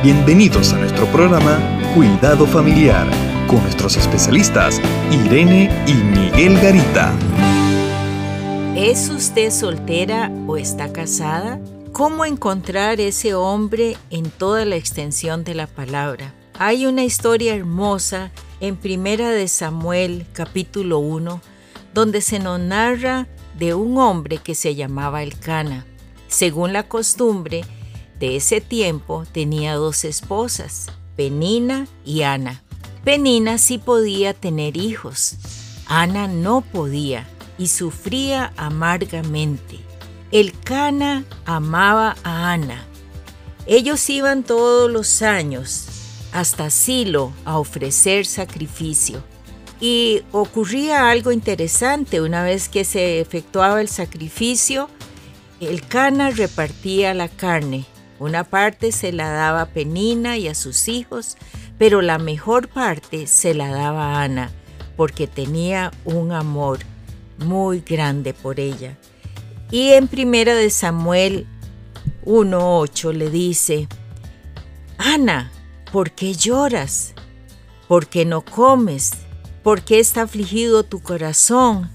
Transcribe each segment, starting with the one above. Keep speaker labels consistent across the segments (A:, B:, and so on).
A: Bienvenidos a nuestro programa Cuidado Familiar con nuestros especialistas Irene y Miguel Garita.
B: ¿Es usted soltera o está casada? ¿Cómo encontrar ese hombre en toda la extensión de la palabra? Hay una historia hermosa en Primera de Samuel capítulo 1 donde se nos narra de un hombre que se llamaba Elcana. Según la costumbre de ese tiempo tenía dos esposas, Penina y Ana. Penina sí podía tener hijos, Ana no podía y sufría amargamente. El Cana amaba a Ana. Ellos iban todos los años hasta Silo a ofrecer sacrificio. Y ocurría algo interesante. Una vez que se efectuaba el sacrificio, el Cana repartía la carne. Una parte se la daba a Penina y a sus hijos, pero la mejor parte se la daba a Ana, porque tenía un amor muy grande por ella. Y en primera de Samuel 1.8 le dice, Ana, ¿por qué lloras? ¿Por qué no comes? ¿Por qué está afligido tu corazón?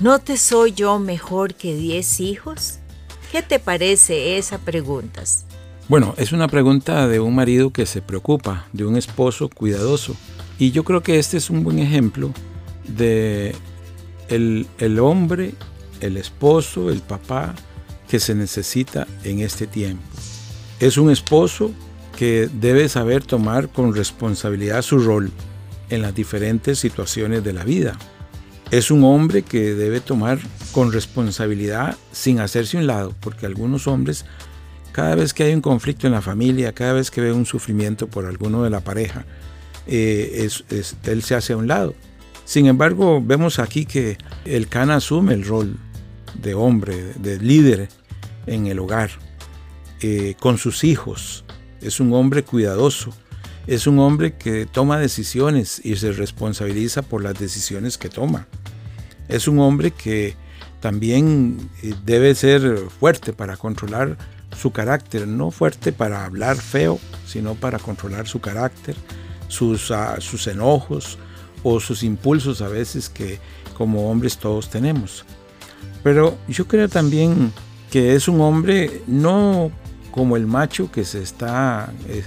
B: ¿No te soy yo mejor que diez hijos? ¿Qué te parece esa pregunta?
C: Bueno, es una pregunta de un marido que se preocupa, de un esposo cuidadoso. Y yo creo que este es un buen ejemplo de el, el hombre, el esposo, el papá que se necesita en este tiempo. Es un esposo que debe saber tomar con responsabilidad su rol en las diferentes situaciones de la vida. Es un hombre que debe tomar con responsabilidad sin hacerse un lado, porque algunos hombres, cada vez que hay un conflicto en la familia, cada vez que ve un sufrimiento por alguno de la pareja, eh, él se hace a un lado. Sin embargo, vemos aquí que el Cana asume el rol de hombre, de líder en el hogar, eh, con sus hijos. Es un hombre cuidadoso, es un hombre que toma decisiones y se responsabiliza por las decisiones que toma. Es un hombre que también eh, debe ser fuerte para controlar su carácter, no fuerte para hablar feo, sino para controlar su carácter, sus, ah, sus enojos, o sus impulsos a veces que como hombres todos tenemos. Pero yo creo también que es un hombre no como el macho que se está eh,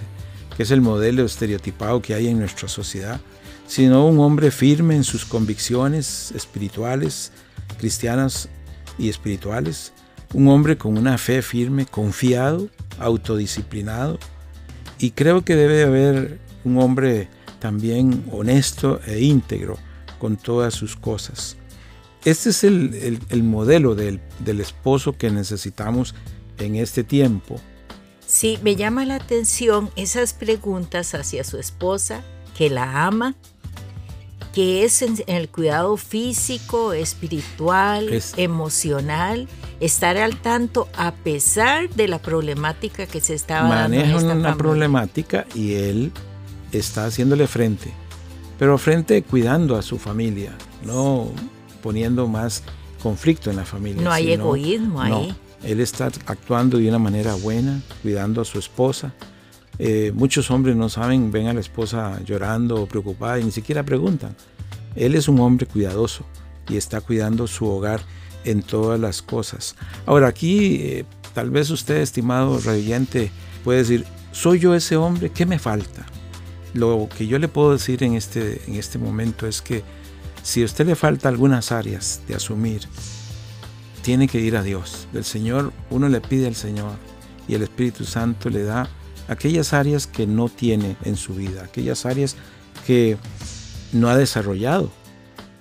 C: que es el modelo estereotipado que hay en nuestra sociedad, sino un hombre firme en sus convicciones espirituales, cristianas y espirituales, un hombre con una fe firme, confiado, autodisciplinado, y creo que debe haber un hombre también honesto e íntegro con todas sus cosas. Este es el, modelo del, del, esposo que necesitamos en este tiempo.
B: Sí, me llama la atención esas preguntas hacia su esposa, que la ama, que es en, el cuidado físico, espiritual, emocional, estar al tanto a pesar de la problemática que se estaba dando.
C: Maneja una problemática y él está haciéndole frente, pero frente cuidando a su familia, no poniendo más conflicto en la familia.
B: No hay egoísmo ahí.
C: él está actuando de una manera buena, cuidando a su esposa. Eh, muchos hombres no saben, ven a la esposa llorando o preocupada y ni siquiera preguntan. Él es un hombre cuidadoso y está cuidando su hogar en todas las cosas. Ahora aquí, eh, tal vez usted, estimado radiante, puede decir, ¿soy yo ese hombre? ¿Qué me falta? Lo que yo le puedo decir en este, en este momento es que si a usted le falta algunas áreas de asumir, tiene que ir a Dios. Del Señor, uno le pide al Señor y el Espíritu Santo le da aquellas áreas que no tiene en su vida, aquellas áreas que no ha desarrollado,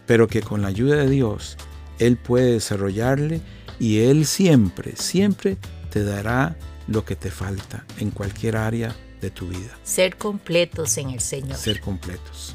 C: pero que con la ayuda de Dios Él puede desarrollarle y Él siempre, siempre te dará lo que te falta en cualquier área de tu vida.
B: Ser completos en el Señor.
C: Ser completos.